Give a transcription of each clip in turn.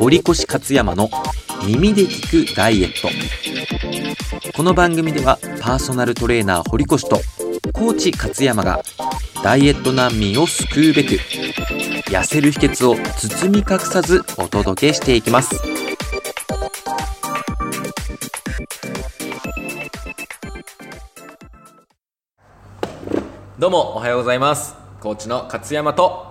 堀越勝山の耳で聞くダイエット。この番組ではパーソナルトレーナー堀越とコーチ勝山がダイエット難民を救うべく痩せる秘訣を包み隠さずお届けしていきます。どうもおはようございます。コーチの勝山と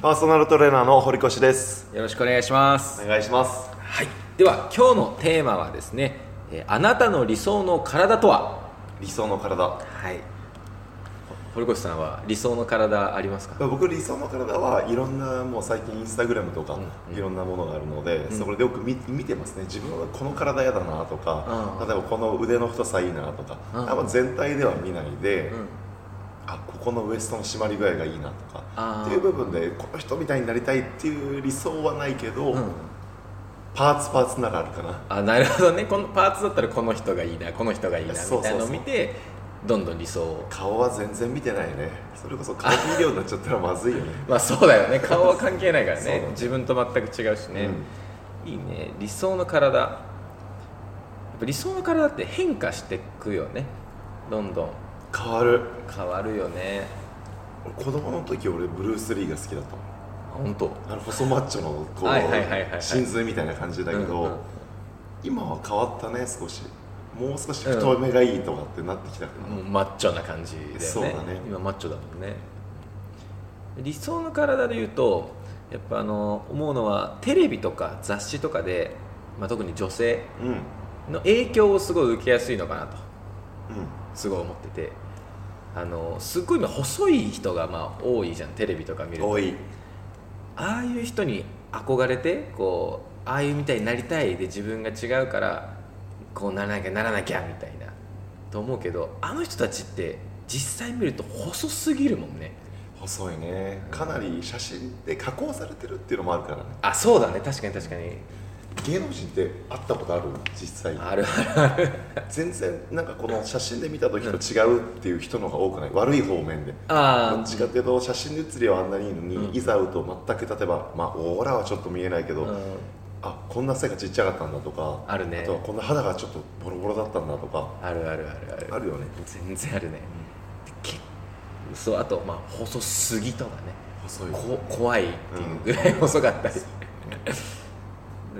パーソナルトレーナーの堀越です。よろしくお願いします。お願いします。はい。では今日のテーマはですねえーあなたの理想の体とは？理想の体。はい。堀越さんは理想の体ありますか？僕理想の体はいろんなもう最近インスタグラムとかいろんなものがあるので、ん。そこでよく見見てますね。自分はこの体嫌だなとか、うん。例えばこの腕の太さいいなとか、うん。全体では見ないで、うんあここのウエストの締まり具合がいいなとかっていう部分でこの人みたいになりたいっていう理想はないけど、うん。パーツパーツならあるかな。あなるほどね。このパーツだったらこの人がいいなこの人がいいなみたいなのを見てどんどん理想を。顔は全然見てないね。それこそ顔見量になっちゃったらまずいよね。まあそうだよね。顔は関係ないからね。ね。自分と全く違うしね、いいね。理想の体。やっぱ理想の体って変化していくよね。どんどん変わる。変わるよね。子供の時俺ブルース・リーが好きだったの。本当？あの細マッチョのこう、はいはいはいはいはい。真髄みたいな感じだけど、うんうん今は変わったね少し。もう少し太めがいいとかってなってきたかな、もうマッチョな感じだよね。そうだね。今マッチョだもんね。理想の体で言うとやっぱあの思うのはテレビとか雑誌とかで、まあ、特に女性うん。の影響をすごい受けやすいのかなと。うすごい思ってて。あのすっごい今細い人がまあ多いじゃんテレビとか見ると。ん多い。ああいう人に憧れてこうああいうみたいになりたいで自分が違うからこうならなきゃならなきゃみたいな。と思うけどあの人たちって実際見ると細すぎるもんね。細いね。かなり写真で加工されてるっていうのもあるからね。あそうだね。確かに確かに芸能人って会ったことある実際あるあるある。全然なんかこの写真で見た時と違うっていう人の方が多くない？悪い方面で。あどっちかっていうと写真で写りはあんなにいいのに、うん。いざ会うと全く例えばまあオーラはちょっと見えないけど、うん。あこんな背がちっちゃかったんだとかあるね。とはこんな肌がちょっとボロボロだったんだとか。あるあるあるある。あるよね。全然あるね、けそうあとまあ細すぎとかね。細い。こ怖いっていうぐらい細かったり、で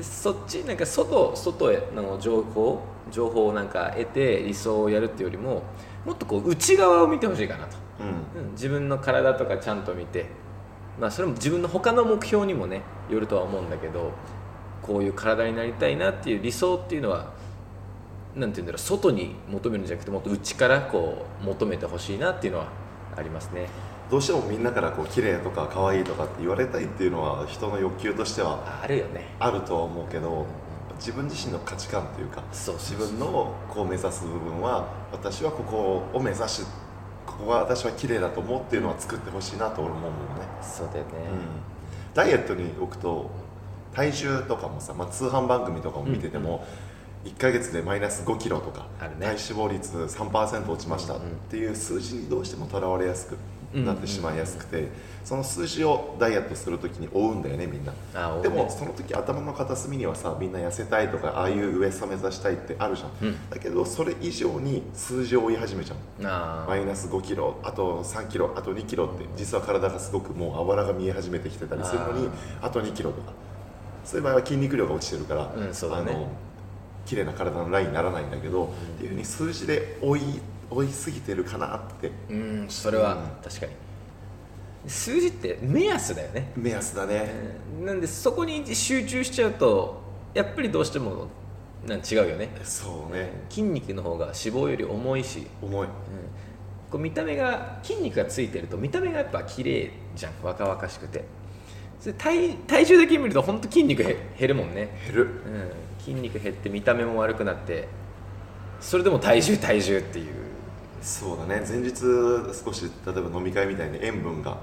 そっちなんか外外への情報情報をなんか得て理想をやるっていうよりももっとこう内側を見てほしいかなと、うん。うん自分の体とかちゃんと見てまあそれも自分の他の目標にもねよるとは思うんだけどこういう体になりたいなっていう理想っていうのはなんて言うんだろう外に求めるんじゃなくてもっと内からこう求めてほしいなっていうのはありますねどうしてもみんなからこう綺麗とか可愛いとかって言われたいっていうのは人の欲求としてはあるよね。あるとは思うけど自分自身の価値観というかそう自分のこう目指す部分は私はここを目指しここが私は綺麗だと思うっていうのは作ってほしいなと俺も思うね、そうだよね、うん、ダイエットに置くと体重とかもさ、まあ、通販番組とかも見てても、1ヶ月でマイナス5キロとか、ね。体脂肪率3%落ちましたっうんうんていう数字にどうしてもとらわれやすくなってしまいやすくて、その数字をダイエットするときに追うんだよねみんな。あでもその時頭の片隅にはさみんな痩せたいとかああいうウエスト目指したいってあるじゃん、うん。だけどそれ以上に数字を追い始めちゃう。あマイナス5キロあと3キロあと2キロって実は体がすごくもうあばらが見え始めてきてたりするのにあと2キロとか。そういう場合は筋肉量が落ちてるから、うんそうだね。あの綺麗な体のラインにならないんだけど、っていうふうに数字で追い追いすぎてるかなって。うんそれは確かに。数字って目安だよね。目安だね、なんでそこに集中しちゃうとやっぱりどうしてもなん違うよね。そうね。筋肉の方が脂肪より重いし、重い。うん。こう見た目が筋肉がついてると見た目がやっぱ綺麗じゃん。若々しくて。それ体体重だけ見ると本当筋肉へ減るもんね、減る。うん、筋肉減って見た目も悪くなってそれでも体重体重っていう、そうだね。前日少し例えば飲み会みたいに塩分が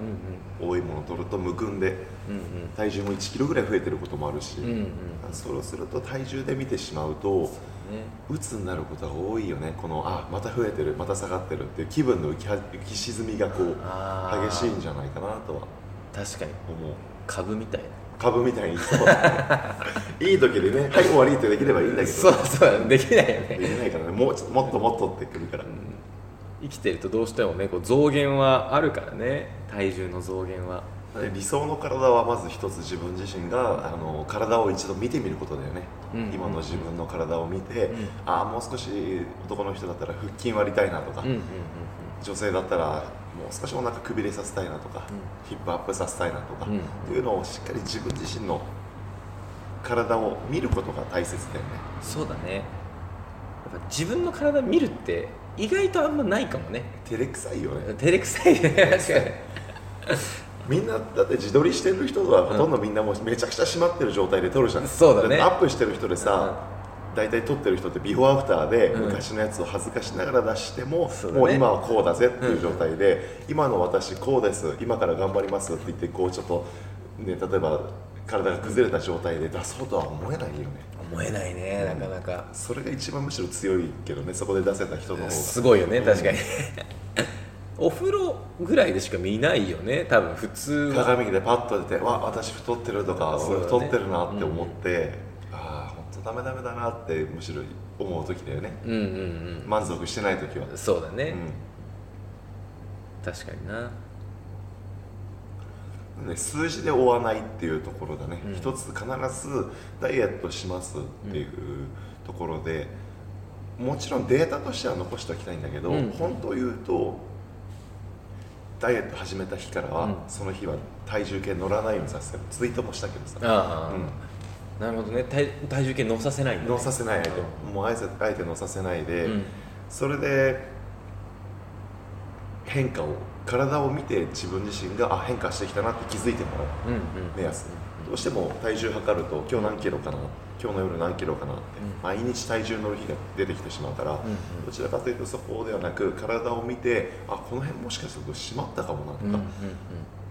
うん多いものを取るとむくんでうんうん。体重も1キロぐらい増えてることもあるし、うんうんうん。そうすると体重で見てしまうとね。鬱になることが多いよね。このあまた増えてるまた下がってるっていう気分の浮きは浮き沈みがこう激しいんじゃないかなとは。確かに。思う。株みたいな。株みたいに。いい時でねはい終わりってできればいいんだけど。そうそうできないよでねきないからね。もうちょっともっともっとってくるから、生きてるとどうしてもねこう増減はあるからね。体重の増減は。で理想の体はまず一つ自分自身があの体を一度見てみることだよね、うん。今の自分の体を見て、ん。ああもう少し男の人だったら腹筋割りたいなとか、うんうんうん女性だったらもう少しお腹くびれさせたいなとか、ヒップアップさせたいなとか、うん。っていうのをしっかり自分自身の体を見ることが大切だよね。そうだね。やっぱ自分の体見るって意外とあんまないかもね。照れくさいよね。照れくさい。ね確かに。みんなだって自撮りしてる人はほとんどみんなもうめちゃくちゃ締まってる状態で撮るじゃんそうだね。アップしてる人でさ、大体撮ってる人ってビフォーアフターでうん。昔のやつを恥ずかしながら出しても、そうだね。もう今はこうだぜっていう状態で、今の私こうです今から頑張りますって言ってこうちょっとね例えば体が崩れた状態で出そうとは思えないよね思えないねなかなか。それが一番むしろ強いけどねそこで出せた人の方が。すごいよね確かに。お風呂ぐらいでしか見ないよね多分普通は。鏡でパッと出てわ私太ってるとか、俺太ってるなって思って、ああ本当ダメダメだなってむしろ思う時だよね。うんうん満足してない時は、うんそうだね、う確かにな。んね、数字で追わないっていうところだね、うん。一つ必ずダイエットしますっていうところで、もちろんデータとしては残しておきたいんだけど、うん。本当を言うとダイエット始めた日からは、うん。その日は体重計乗らないようにさせてるツイートもしたけどさ。うん。なるほどね。体体重計乗させないね。乗させない相手。もうあえてあえて乗させないで、うん。それで変化を体を見て自分自身があ変化してきたなって気づいてもらう。うんうん。目安どうしても体重測ると今日何キロかな今日の夜何キロかなって、うん。毎日体重乗る日が出てきてしまうから、んうん。どちらかというとそこではなく体を見てあこの辺もしかすると締まったかもなとか、うんうん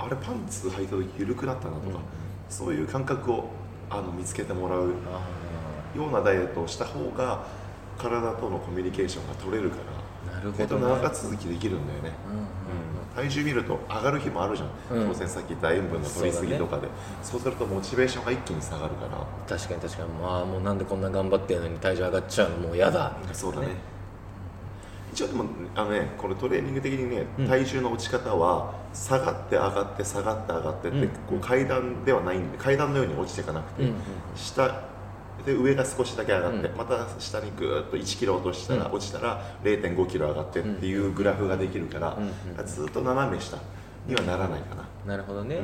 あれパンツ履いた時緩くなったなとか、うんうん。そういう感覚をあの見つけてもらうあようなダイエットをした方が体とのコミュニケーションが取れるからあなるほど、ね、長続きできるんだよね、うんうん。体重見ると上がる日もあるじゃん、うん。当然さっき言った塩分の取りすぎとかで。そう,、するとモチベーションが一気に下がるから。確かに確かに。まあもうなんでこんな頑張ってるのに体重上がっちゃうのもう嫌だ。そうだね。一応でもあのねこれトレーニング的にね、うん。体重の落ち方は下がって上がって下がって上がってって、うん。こう階段ではないんで階段のように落ちていかなくて、下で上が少しだけ上がって、うん。また下にぐーっと1キロ落としたら、うん。落ちたら0 5キロ上がってっていうグラフができるから、ずっと斜め下にはならないかな、なるほどね、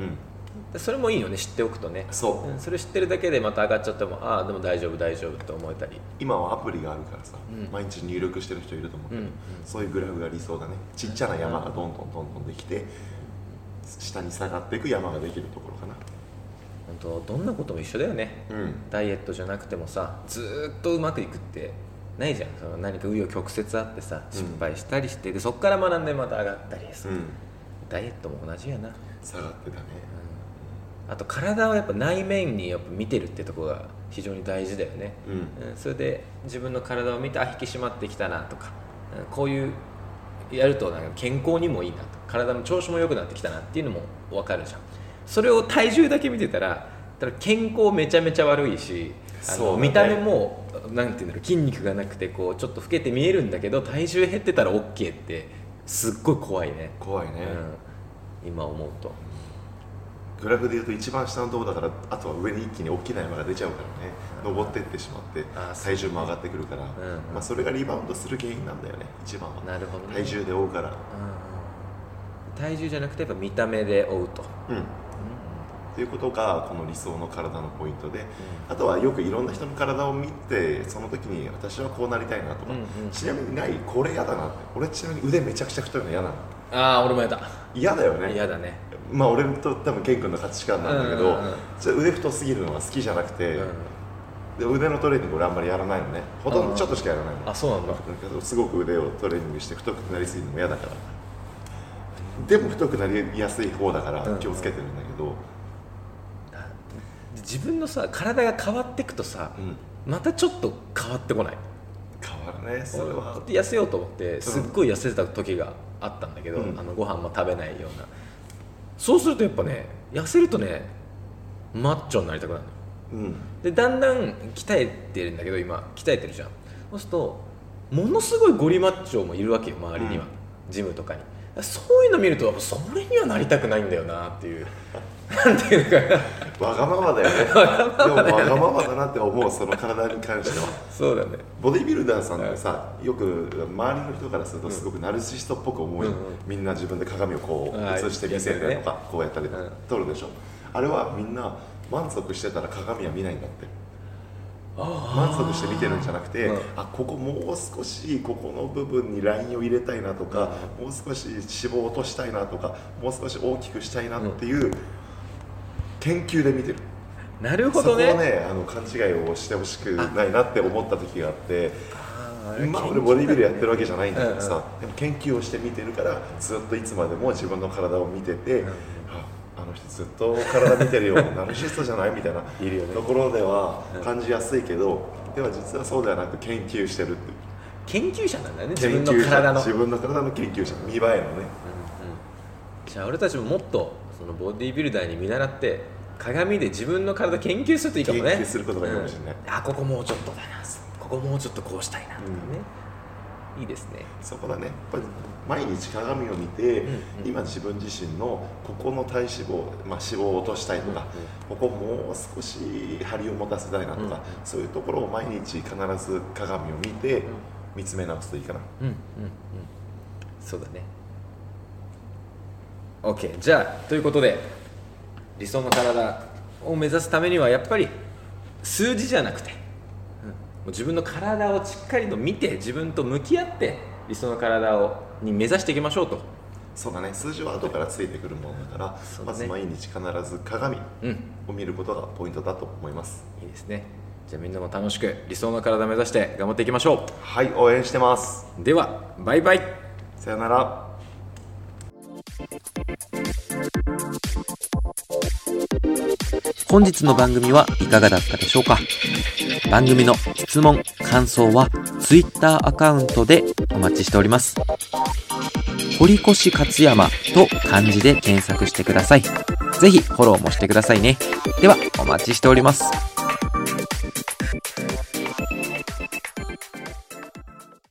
それもいいよね知っておくとね。そう、うん。それ知ってるだけでまた上がっちゃってもああでも大丈夫大丈夫って思えたり。今はアプリがあるからさ、うん。毎日入力してる人いると思うけど、うんうん。そういうグラフが理想だね。ちっちゃな山がどんどんどんどんできて下に下がっていく山ができるところかな本当どんなことも一緒だよね。うん。ダイエットじゃなくてもさずーっとうまくいくってないじゃん。その何か紆余曲折あってさうん。失敗したりして、でそこから学んでまた上がったりする、うん。ダイエットも同じやな、下がってたね。あと体をやっぱ内面にやっぱ見てるってとこが非常に大事だよね、うん。うん。それで自分の体を見てあ引き締まってきたなとか、うんこういうやるとなんか健康にもいいなと体の調子も良くなってきたなっていうのも分かるじゃん。それを体重だけ見てたらただ健康めちゃめちゃ悪いしあのそうだね。見た目もなんていうんだろう筋肉がなくてこうちょっと老けて見えるんだけど体重減ってたら OK ってすっごい怖いね、怖いね、うん、今思うと。グラフでいうと一番下のところだからあとは上に一気に大きな山が出ちゃうからね。登ってってしまって体重も上がってくるから、んうん。まあ、それがリバウンドする原因なんだよね一番は。なるほどね。体重で追うから。うんうん。体重じゃなくてやっぱ見た目で追うと、うんっていうことがこの理想の体のポイントで、あとはよくいろんな人の体を見てその時に私はこうなりたいなとか、うんうんちなみにないこれ嫌だなって俺ちなみに腕めちゃくちゃ太いの嫌なの。ああ俺もやだ。嫌だよね。嫌だね。まあ俺と多分ケン君の価値観なんだけど、腕太すぎるのは好きじゃなくて、うんで腕のトレーニング俺あんまりやらないのね。ほとんどちょっとしかやらないの。あそうなんだ。すごく腕をトレーニングして太くなりすぎるのも嫌だからでも太くなりやすい方だからうん。気をつけてるんだけど、自分のさ体が変わっていくとさ、うん。またちょっと変わってこない？変わるねそれは。痩せようと思ってすっごい痩せてた時があったんだけど、うん。あのご飯も食べないような。そうするとやっぱね痩せるとねマッチョになりたくなるうん。でだんだん鍛えてるんだけど今鍛えてるじゃん。そうするとものすごいゴリマッチョもいるわけよ周りには、ジムとかに。そういうの見るとそれにはなりたくないんだよなっていう。なんていうのかなわがままだよね。でもわがままだなって思うその体に関しては。そうだね。ボディビルダーさんってさよく周りの人からするとすごくナルシストっぽく思うよ、うんうん。みんな自分で鏡をこうはい映して見せたりとかこうやったりとか。うん撮るでしょ。あれはみんな満足してたら鏡は見ないんだって。満足して見てるんじゃなくて、うん。あここもう少しここの部分にラインを入れたいなとか、もう少し脂肪を落としたいなとかもう少し大きくしたいなっていう研究で見てる、なるほそこをどねねあの勘違いをしてほしくないなって思った時があってまあ俺ボディビルやってるわけじゃないんだけどうんさ、でも研究をして見てるからずっといつまでも自分の体を見てて、ん。ああの人ずっと体見てるよナルシストじゃないみたいないるよね。ところではうん。感じやすいけど、では実はそうではなく研究してるっていう。研究者なんだよね自分の体の、自分の体の研究者見栄えのね。じゃあ俺たちももっとそのボディビルダーに見習って鏡で自分の体研究するといいかもね。研究することがいいかもしれない。うん。あここもうちょっとだな。ここもうちょっとこうしたいなとかね、いいですね。そこだね。やっぱり毎日鏡を見て、うんうん。今自分自身のここの体脂肪、まあ、脂肪を落としたいとか、ここもう少し張りを持たせたいなとか、うんうん。そういうところを毎日必ず鏡を見て見つめ直すといいかな、うんうんうん。そうだね OK じゃあということで理想の体を目指すためにはやっぱり数字じゃなくて、うんもう自分の体をしっかりと見て自分と向き合って理想の体をに目指していきましょうと。そうだね。数字は後からついてくるものだからね。まず毎日必ず鏡うん。を見ることがポイントだと思います。いいですね。じゃあみんなも楽しく理想の体を目指して頑張っていきましょはい応援してます。うではバイバイ。さよなら本日の番組はいかがだったでしょうか？番組の質問、感想は Twitter アカウントでお待ちしております。堀越勝山と漢字で検索してください。ぜひフォローもしてくださいね。ではお待ちしております。